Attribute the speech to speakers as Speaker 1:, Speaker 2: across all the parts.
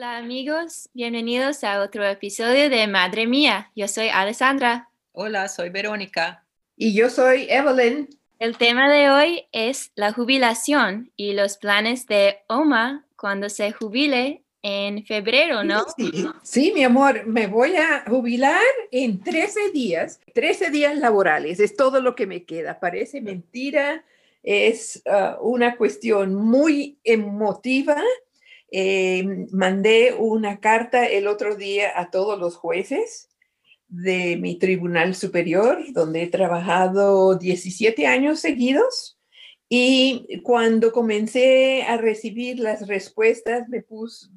Speaker 1: Hola amigos, bienvenidos a otro episodio de Madre Mía. Yo soy Alessandra.
Speaker 2: Hola, soy Verónica.
Speaker 3: Y yo soy Evelyn.
Speaker 1: El tema de hoy es la jubilación y los planes de Oma cuando se jubile en febrero, ¿no?
Speaker 3: Sí, sí, mi amor, me voy a jubilar en 13 días, 13 días laborales, es todo lo que me queda. Parece mentira, es uh, una cuestión muy emotiva eh, mandé una carta el otro día a todos los jueces de mi tribunal superior, donde he trabajado 17 años seguidos. Y cuando comencé a recibir las respuestas, me,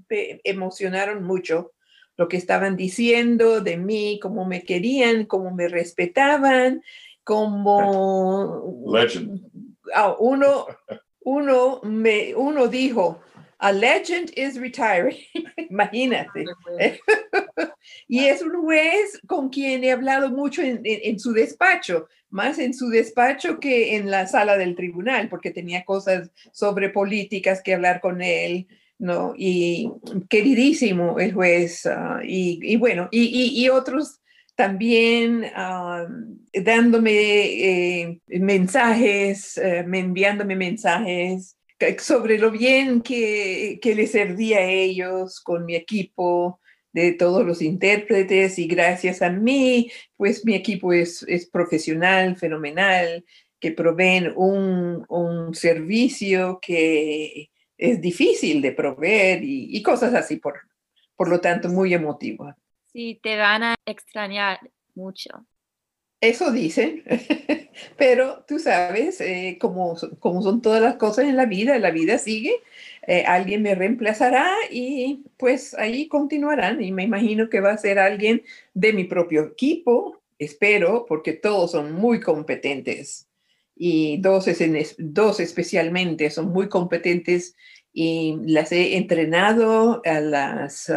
Speaker 3: me emocionaron mucho lo que estaban diciendo de mí, cómo me querían, cómo me respetaban, como ah, uno, uno, me, uno dijo, a legend is retiring. Imagínate. y es un juez con quien he hablado mucho en, su despacho, más en su despacho que en la sala del tribunal, porque tenía cosas sobre políticas que hablar con él. ¿no? Y queridísimo el juez, ah, y, bueno, y, otros también ah, dándome eh, mensajes, eh, enviándome mensajes sobre lo bien que, que les servía a ellos con mi equipo, de todos los intérpretes y gracias a mí, pues mi equipo es, es profesional, fenomenal, que proveen un, un, servicio que es difícil de proveer y, y, cosas así, por, por lo tanto, muy emotivo.
Speaker 1: Sí, te van a extrañar mucho.
Speaker 3: Eso dicen, pero tú sabes, eh, como, son todas las cosas en la vida, la vida sigue, eh, alguien me reemplazará y pues ahí continuarán. Y me imagino que va a ser alguien de mi propio equipo, espero, porque todos son muy competentes. Y dos, dos especialmente son muy competentes y las he entrenado, las,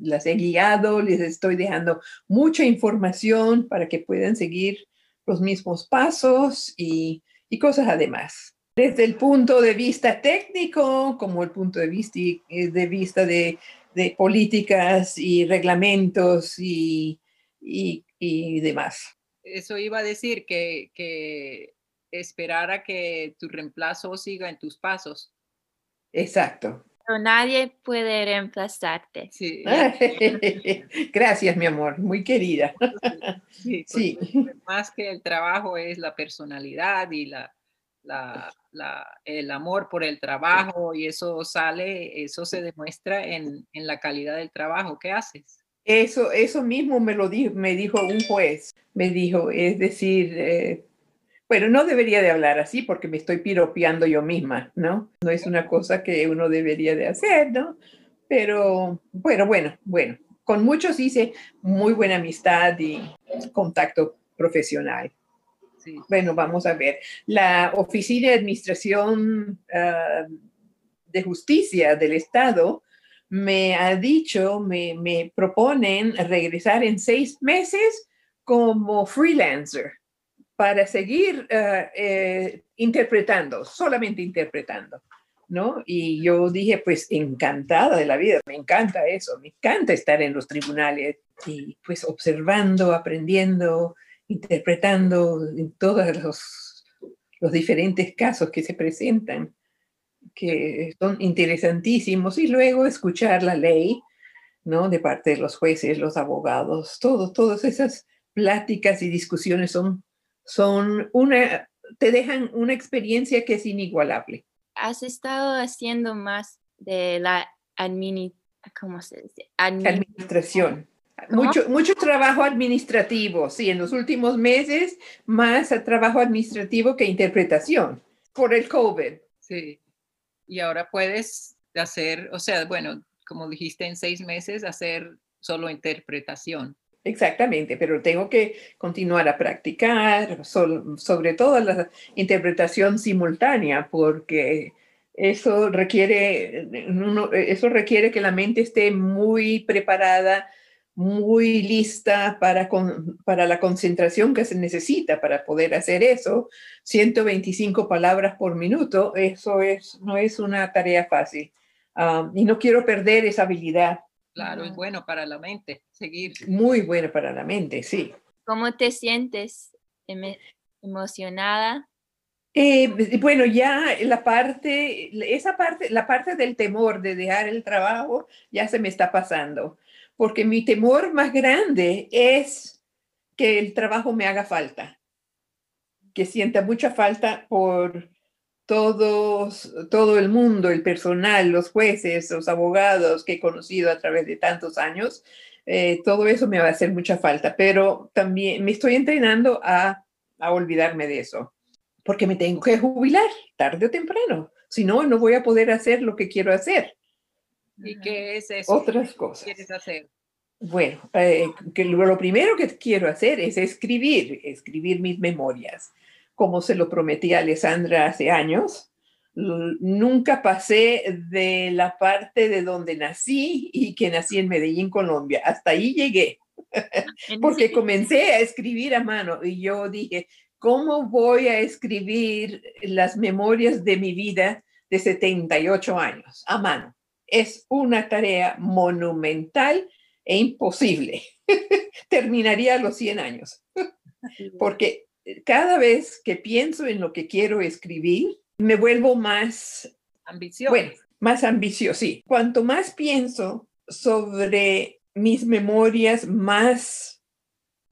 Speaker 3: las he guiado, les estoy dejando mucha información para que puedan seguir los mismos pasos y, y cosas además. Desde el punto de vista técnico, como el punto de vista eh, de, vista de, de políticas y reglamentos y, y, y, demás.
Speaker 2: Eso iba a decir que, que esperar a que tu reemplazo siga en tus pasos
Speaker 3: Exacto.
Speaker 1: Pero nadie puede reemplazarte.
Speaker 2: Sí.
Speaker 3: Gracias, mi amor, muy querida.
Speaker 2: Sí, sí. Más que el trabajo es la personalidad y la, la, la, el amor por el trabajo y eso sale, eso se demuestra en, en la calidad del trabajo que haces.
Speaker 3: Eso, eso mismo me lo dijo, me dijo un juez, me dijo, es decir, eh, bueno, no debería de hablar así porque me estoy piropeando yo misma, ¿no? No es una cosa que uno debería de hacer, ¿no? Pero bueno, bueno, bueno. Con muchos hice muy buena amistad y contacto profesional. Sí. Bueno, vamos a ver. La Oficina de Administración uh, de Justicia del Estado me ha dicho, me, me proponen regresar en seis meses como freelancer para seguir eh, eh, interpretando, solamente interpretando, ¿no? Y yo dije, pues encantada de la vida, me encanta eso, me encanta estar en los tribunales y pues observando, aprendiendo, interpretando todos los, los diferentes casos que se presentan. que son interesantísimos, y luego escuchar la ley, ¿no? De parte de los jueces, los abogados, todo, todas esas pláticas y discusiones son, son una, te dejan una experiencia que es inigualable.
Speaker 1: Has estado haciendo más de la ¿cómo se dice?
Speaker 3: administración. Mucho, mucho trabajo administrativo, sí, en los últimos meses más trabajo administrativo que interpretación por el COVID.
Speaker 2: Sí, y ahora puedes hacer, o sea, bueno, como dijiste, en seis meses hacer solo interpretación.
Speaker 3: Exactamente, pero tengo que continuar a practicar, sobre todo la interpretación simultánea, porque eso requiere, eso requiere que la mente esté muy preparada, muy lista para, para la concentración que se necesita para poder hacer eso. 125 palabras por minuto, eso es, no es una tarea fácil. Ah, y no quiero perder esa habilidad.
Speaker 2: Claro, es bueno para la mente seguir.
Speaker 3: Muy bueno para la mente, sí.
Speaker 1: ¿Cómo te sientes? ¿Emocionada?
Speaker 3: Eh, bueno, ya la parte, esa parte, la parte del temor de dejar el trabajo ya se me está pasando, porque mi temor más grande es que el trabajo me haga falta, que sienta mucha falta por todos, todo el mundo, el personal, los jueces, los abogados que he conocido a través de tantos años, eh, todo eso me va a hacer mucha falta, pero también me estoy entrenando a, a olvidarme de eso porque me tengo que jubilar tarde o temprano. Si no, no voy a poder hacer lo que quiero hacer.
Speaker 2: ¿Y qué es eso?
Speaker 3: Otras cosas.
Speaker 2: quieres hacer?
Speaker 3: Bueno, eh, que lo primero que quiero hacer es escribir, escribir mis memorias. Como se lo prometí a Alessandra hace años, nunca pasé de la parte de donde nací y que nací en Medellín, Colombia. Hasta ahí llegué, porque comencé a escribir a mano y yo dije, ¿cómo voy a escribir las memorias de mi vida de 78 años a mano? Es una tarea monumental e imposible. Terminaría a los 100 años, porque cada vez que pienso en lo que quiero escribir, me vuelvo más
Speaker 2: ambicioso.
Speaker 3: Bueno, más ambicioso, sí. Cuanto más pienso sobre mis memorias, más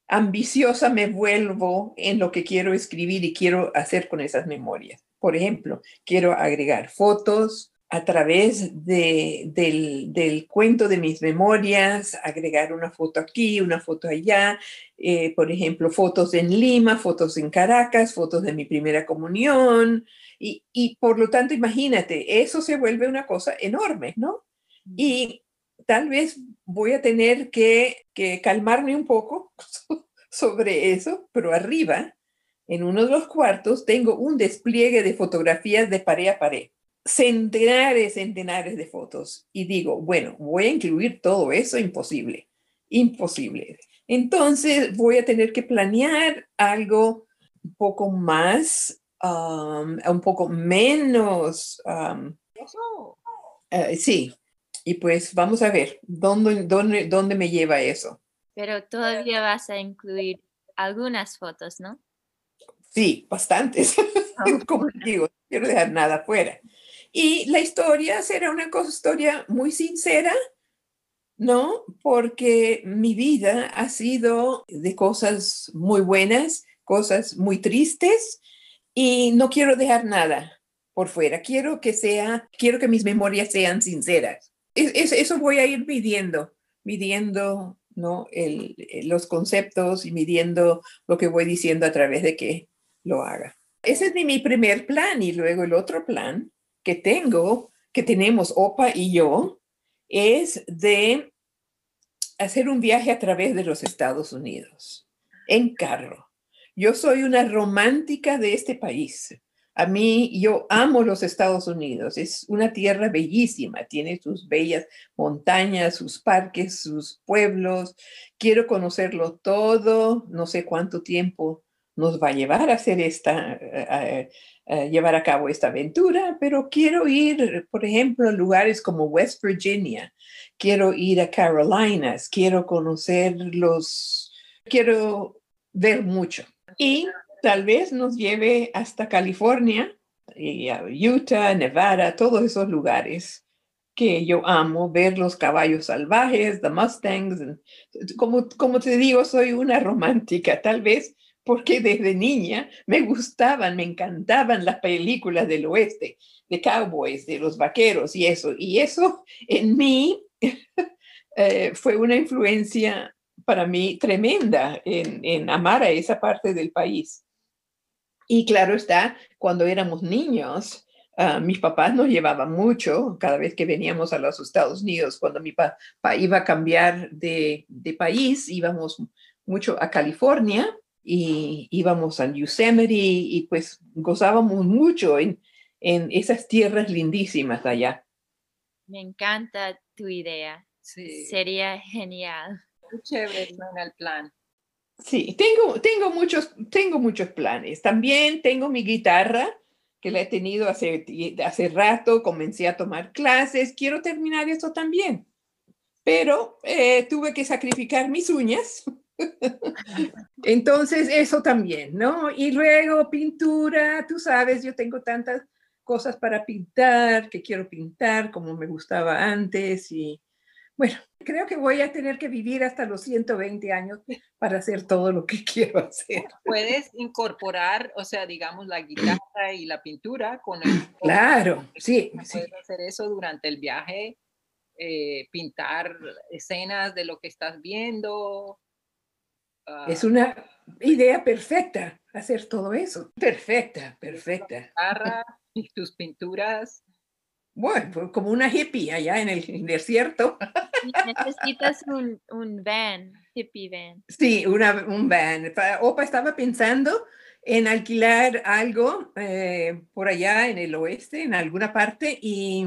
Speaker 3: ambiciosa me vuelvo en lo que quiero escribir y quiero hacer con esas memorias. Por ejemplo, quiero agregar fotos a través de, del, cuento de mis memorias, agregar una foto aquí, una foto allá, eh, por ejemplo, fotos en Lima, fotos en Caracas, fotos de mi primera comunión. Y, y por lo tanto, imagínate, eso se vuelve una cosa enorme, ¿no? Y tal vez voy a tener que, calmarme un poco sobre eso, pero arriba, en uno de los cuartos, tengo un despliegue de fotografías de pared a pared. Centenares, centenares de fotos. Y digo, bueno, voy a incluir todo eso, imposible, imposible. Entonces voy a tener que planear algo un poco más, um, un poco menos. Um, eh, sí, y pues vamos a ver dónde, dónde, dónde me lleva eso.
Speaker 1: Pero todavía vas a incluir algunas fotos, ¿no?
Speaker 3: Sí, bastantes. Como digo, quiero dejar nada fuera. Y la historia será una historia muy sincera, ¿no? Porque mi vida ha sido de cosas muy buenas, cosas muy tristes, y no quiero dejar nada por fuera. Quiero que sea, quiero que mis memorias sean sinceras eso voy a ir midiendo, midiendo ¿no? los conceptos y midiendo lo que voy diciendo a través de que lo haga. Ese es mi primer plan y luego el otro plan que tengo, que tenemos Opa y yo, es de hacer un viaje a través de los Estados Unidos en carro. Yo soy una romántica de este país. A mí, yo amo los Estados Unidos. Es una tierra bellísima. Tiene sus bellas montañas, sus parques, sus pueblos. Quiero conocerlo todo. No sé cuánto tiempo nos va a llevar a hacer esta, llevar a cabo esta aventura, pero quiero ir, por ejemplo, a lugares como West Virginia. Quiero ir a Carolinas. Quiero conocer los, quiero ver mucho. Y tal vez nos lleve hasta California y a Utah, Nevada, todos esos lugares que yo amo, ver los caballos salvajes, the Mustangs. Como, como te digo, soy una romántica, tal vez porque desde niña me gustaban, me encantaban las películas del oeste, de cowboys, de los vaqueros y eso. Y eso en mí eh, fue una influencia para mí tremenda en, amar a esa parte del país. Y claro está, cuando éramos niños, Ah, mis papás nos llevaban mucho cada vez que veníamos a los Estados Unidos. Cuando mi papá iba a cambiar de, país, íbamos mucho a California y íbamos a Yosemite y pues gozábamos mucho en, en esas tierras lindísimas allá.
Speaker 1: Me encanta tu idea. Sería genial.
Speaker 2: Muy chévere en el plan.
Speaker 3: Sí, tengo, tengo, muchos, tengo muchos planes. También tengo mi guitarra que la he tenido hace, hace rato, comencé a tomar clases, quiero terminar eso también, pero eh, tuve que sacrificar mis uñas. Entonces, eso también, ¿no? Y luego pintura, tú sabes, yo tengo tantas cosas para pintar, que quiero pintar como me gustaba antes y bueno, creo que voy a tener que vivir hasta los 120 años para hacer todo lo que quiero hacer.
Speaker 2: Puedes incorporar, o sea, digamos, la guitarra y la pintura con el...
Speaker 3: Claro, sí.
Speaker 2: Puedes hacer eso durante el viaje, eh, pintar escenas de lo que estás viendo.
Speaker 3: Ah. es una idea perfecta hacer todo eso. Perfecta, perfecta.
Speaker 2: Y tus pinturas
Speaker 3: bueno, pues, como una hippie allá en el desierto.
Speaker 1: Necesitas un, un van, hippie van.
Speaker 3: Sí, una, un van. Opa estaba pensando en alquilar algo eh, por allá en el oeste, en alguna parte, y,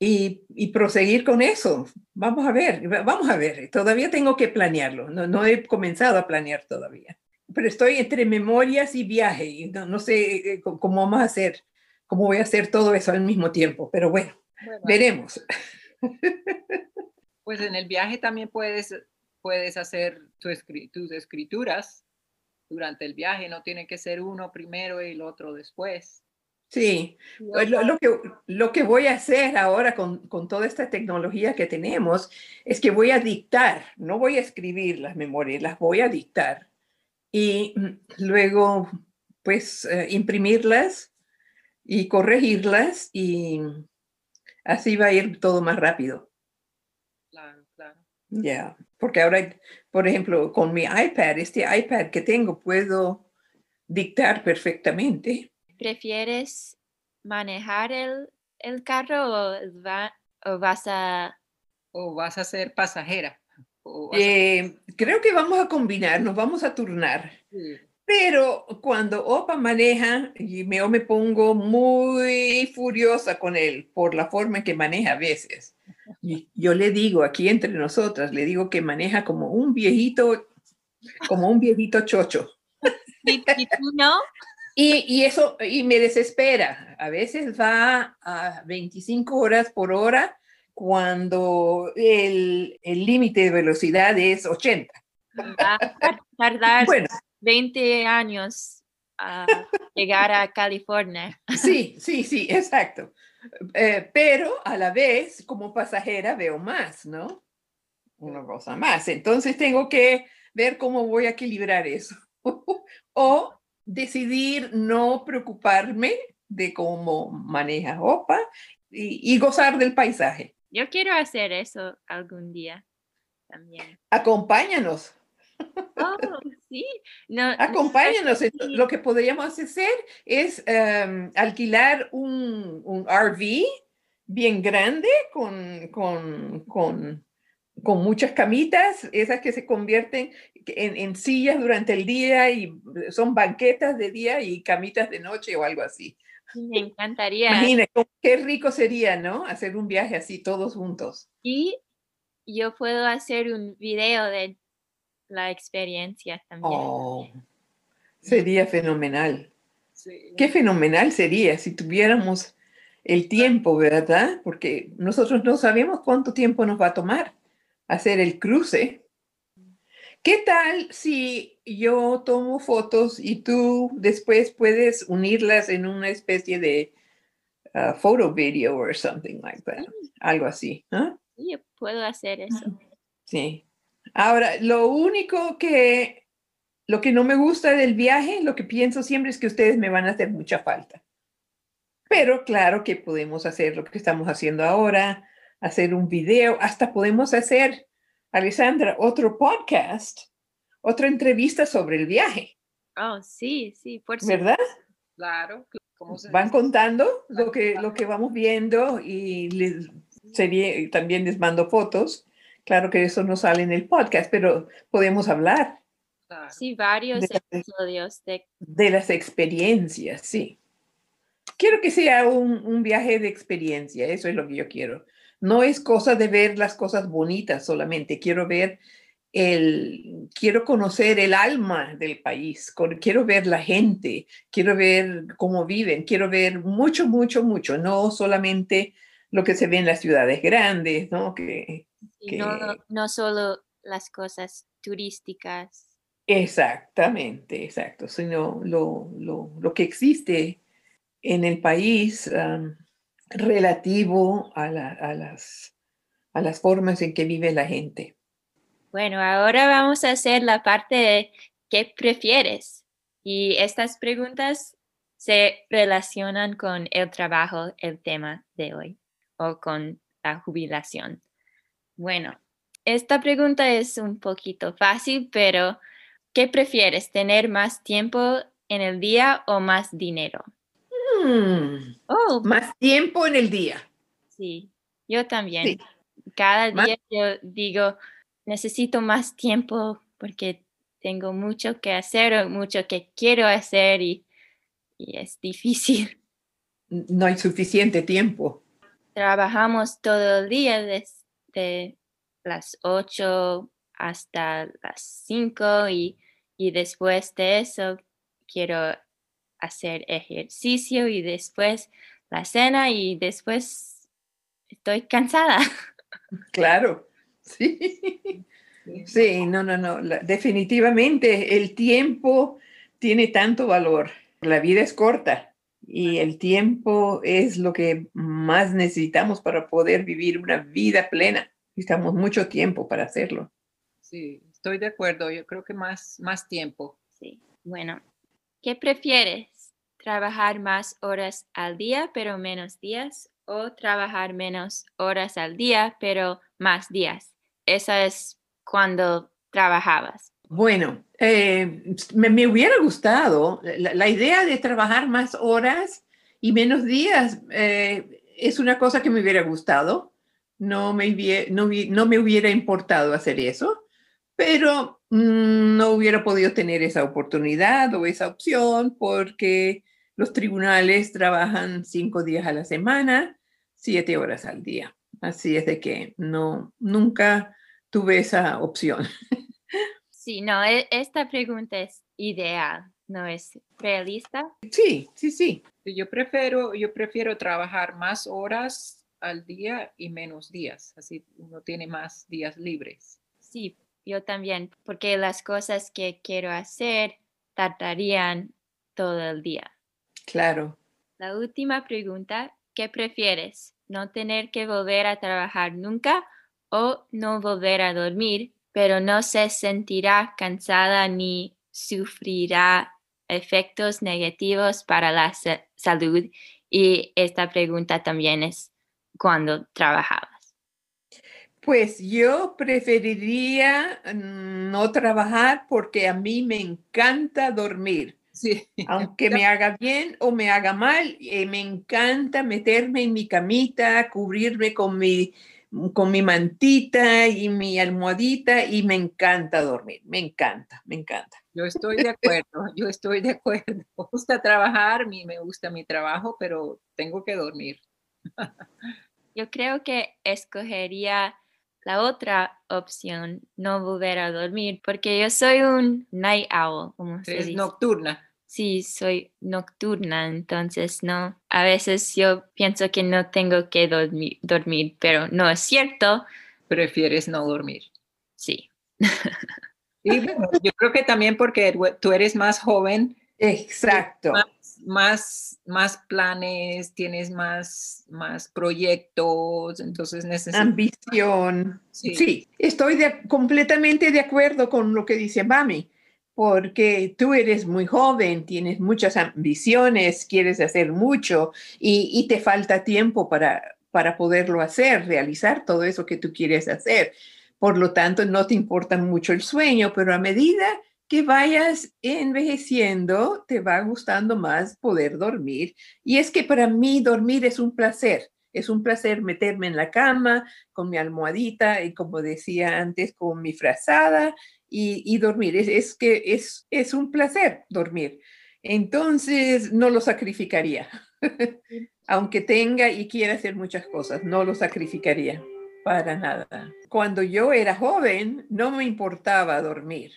Speaker 3: y, y, proseguir con eso. Vamos a ver, vamos a ver. Todavía tengo que planearlo. No, no he comenzado a planear todavía. Pero estoy entre memorias y viaje. Y no, no sé eh, cómo vamos a hacer cómo voy a hacer todo eso al mismo tiempo, pero bueno, veremos.
Speaker 2: Pues en el viaje también puedes, puedes hacer tus escrituras durante el viaje, no tiene que ser uno primero y el otro después.
Speaker 3: Sí, pues lo, que, lo que voy a hacer ahora con, con, toda esta tecnología que tenemos es que voy a dictar, no voy a escribir las memorias, las voy a dictar y luego pues eh, imprimirlas y corregirlas y así va a ir todo más rápido.
Speaker 2: Claro, claro.
Speaker 3: Ya, porque ahora, por ejemplo, con mi iPad, este iPad que tengo, puedo dictar perfectamente.
Speaker 1: ¿Prefieres manejar el, el carro o, o, vas a...
Speaker 2: O vas a ser pasajera?
Speaker 3: Eh, creo que vamos a combinar, nos vamos a turnar. Pero cuando Opa maneja, y me, me pongo muy furiosa con él por la forma en que maneja a veces. Y yo le digo, aquí entre nosotras, le digo que maneja como un viejito, como un viejito chocho.
Speaker 1: ¿Y, tú no?
Speaker 3: Y, y, eso, y me desespera. A veces va a 25 horas por hora cuando el límite de velocidad es 80.
Speaker 1: Va a tardar bueno, 20 años a llegar a California.
Speaker 3: Sí, sí, sí, exacto. Eh, pero a la vez, como pasajera, veo más, ¿no? Una cosa más. Entonces tengo que ver cómo voy a equilibrar eso. o decidir no preocuparme de cómo maneja OPA y, y gozar del paisaje.
Speaker 1: Yo quiero hacer eso algún día también.
Speaker 3: Acompáñanos.
Speaker 1: Oh, sí. No,
Speaker 3: Acompáñanos. Lo que podríamos hacer es em, alquilar un, un, RV bien grande con, con, con, con, muchas camitas, esas que se convierten en, en, sillas durante el día y son banquetas de día y camitas de noche o algo así.
Speaker 1: Me encantaría.
Speaker 3: Imagínate, qué rico sería, ¿no? Hacer un viaje así todos juntos.
Speaker 1: Y yo puedo hacer un video de la experiencia también.
Speaker 3: Oh, sería fenomenal. Qué fenomenal sería si tuviéramos el tiempo, ¿verdad? Porque nosotros no sabemos cuánto tiempo nos va a tomar hacer el cruce. ¿Qué tal si yo tomo fotos y tú después puedes unirlas en una especie de uh, photo video or something like that? Algo así. ¿ah?
Speaker 1: Sí, puedo hacer eso.
Speaker 3: Sí. Ahora, lo único que, lo que no me gusta del viaje, lo que pienso siempre es que ustedes me van a hacer mucha falta. Pero claro que podemos hacer lo que estamos haciendo ahora, hacer un video, hasta podemos hacer, Alessandra, otro podcast, otra entrevista sobre el viaje.
Speaker 1: Oh, sí, sí, por
Speaker 3: ¿Verdad?
Speaker 2: Claro.
Speaker 3: Van contando lo que, lo que vamos viendo y les, sería, también les mando fotos. Claro que eso no sale en el podcast, pero podemos hablar.
Speaker 1: Sí, varios episodios de...
Speaker 3: de las experiencias, sí quiero que sea un, viaje de experiencia, eso es lo que yo quiero. No es cosa de ver las cosas bonitas solamente, quiero ver el, quiero conocer el alma del país, quiero ver la gente, quiero ver cómo viven, quiero ver mucho, mucho, mucho, no solamente lo que se ve en las ciudades grandes, ¿no? Que,
Speaker 1: no, no solo las cosas turísticas.
Speaker 3: Exactamente, exacto, sino lo, lo, lo que existe en el país relativo a, las, a las formas en que vive la gente.
Speaker 1: Bueno, ahora vamos a hacer la parte de qué prefieres. Y estas preguntas se relacionan con el trabajo, el tema de hoy, o con la jubilación. Bueno, esta pregunta es un poquito fácil, pero ¿qué prefieres? ¿Tener más tiempo en el día o más dinero?
Speaker 3: Mm. Oh. Más tiempo en el día.
Speaker 1: Sí, yo también. Cada día yo digo, necesito más tiempo porque tengo mucho que hacer o mucho que quiero hacer y, es difícil.
Speaker 3: No hay suficiente tiempo.
Speaker 1: Trabajamos todo el día desde las 8 hasta las 5 y, y después de eso quiero hacer ejercicio y después la cena y después estoy cansada.
Speaker 3: Claro, sí. Sí, no, no, no. definitivamente el tiempo tiene tanto valor. La vida es corta y el tiempo es lo que más necesitamos para poder vivir una vida plena. Necesitamos mucho tiempo para hacerlo.
Speaker 2: Sí, estoy de acuerdo. Yo creo que más, más tiempo.
Speaker 1: Sí, bueno, ¿Qué prefieres? ¿Trabajar más horas al día pero menos días o trabajar menos horas al día pero más días? Esa es cuando trabajabas.
Speaker 3: Bueno, eh, me, hubiera gustado la, idea de trabajar más horas y menos días. Eh, es una cosa que me hubiera gustado. No me, no, no me hubiera importado hacer eso pero mm, no hubiera podido tener esa oportunidad o esa opción porque los tribunales trabajan cinco días a la semana, siete horas al día. Así es de que no, nunca tuve esa opción.
Speaker 1: Sí, no, e, esta pregunta es ideal, ¿no es realista?
Speaker 3: Sí, sí, sí.
Speaker 2: Yo prefiero, yo prefiero trabajar más horas al día y menos días, así uno tiene más días libres.
Speaker 1: Sí, yo también, porque las cosas que quiero hacer tardarían todo el día.
Speaker 3: Claro.
Speaker 1: La última pregunta, ¿qué prefieres? ¿No tener que volver a trabajar nunca o no volver a dormir, pero no se sentirá cansada ni sufrirá efectos negativos para la salud? Y esta pregunta también es cuando trabajaba.
Speaker 3: Pues yo preferiría mm, no trabajar porque a mí me encanta dormir. Sí. Aunque me haga bien o me haga mal, eh, me encanta meterme en mi camita, cubrirme con mi, con mi mantita y mi almohadita y me encanta dormir, me encanta, me encanta.
Speaker 2: Yo estoy de acuerdo, yo estoy de acuerdo. Me gusta trabajar, me gusta mi trabajo, pero tengo que dormir.
Speaker 1: Yo creo que escogería la otra opción, no volver a dormir, porque yo soy un night owl, como se
Speaker 2: dice. nocturna.
Speaker 1: Sí, soy nocturna, entonces no. A veces yo pienso que no tengo que dormir, dormir pero no es cierto.
Speaker 2: Prefieres no dormir.
Speaker 1: Sí.
Speaker 2: Y yo creo que también porque tú eres más joven.
Speaker 3: Exacto.
Speaker 2: Más, más, planes, tienes más, más proyectos, entonces necesitas...
Speaker 3: Ambición. Sí, estoy completamente de acuerdo con lo que dice Mami, porque tú eres muy joven, tienes muchas ambiciones, quieres hacer mucho y, te falta tiempo para, para poderlo hacer, realizar todo eso que tú quieres hacer. Por lo tanto, no te importa mucho el sueño, pero a medida que vayas envejeciendo, te va gustando más poder dormir. Y es que para mí dormir es un placer. Es un placer meterme en la cama con mi almohadita y como decía antes, con mi frazada y, dormir. Es, es que es, es un placer dormir. Entonces, no lo sacrificaría. Aunque tenga y quiera hacer muchas cosas, no lo sacrificaría. Para nada. Cuando yo era joven, no me importaba dormir.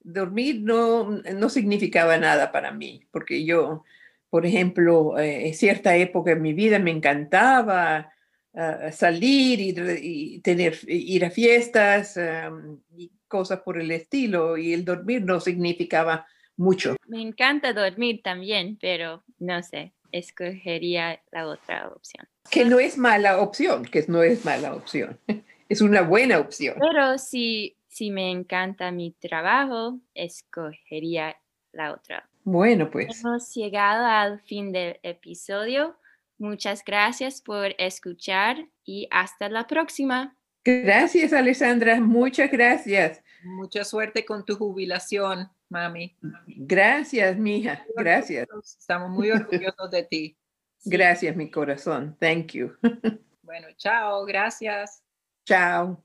Speaker 3: Dormir no, no significaba nada para mí, porque yo, por ejemplo, eh, en cierta época en mi vida me encantaba salir y, tener, ir a fiestas y cosas por el estilo, y el dormir no significaba mucho.
Speaker 1: Me encanta dormir también, pero no sé, escogería la otra opción.
Speaker 3: Que no es mala opción, que no es mala opción. Es una buena opción.
Speaker 1: Pero si, si me encanta mi trabajo, escogería la otra.
Speaker 3: Bueno, pues.
Speaker 1: Hemos llegado al fin del episodio. Muchas gracias por escuchar y hasta la próxima.
Speaker 3: Gracias, Alessandra. Muchas gracias.
Speaker 2: Mucha suerte con tu jubilación mami.
Speaker 3: Gracias, mija. Gracias.
Speaker 2: Estamos muy orgullosos de ti.
Speaker 3: Gracias, mi corazón. Thank you.
Speaker 2: Bueno, chao. Gracias.
Speaker 3: Chao.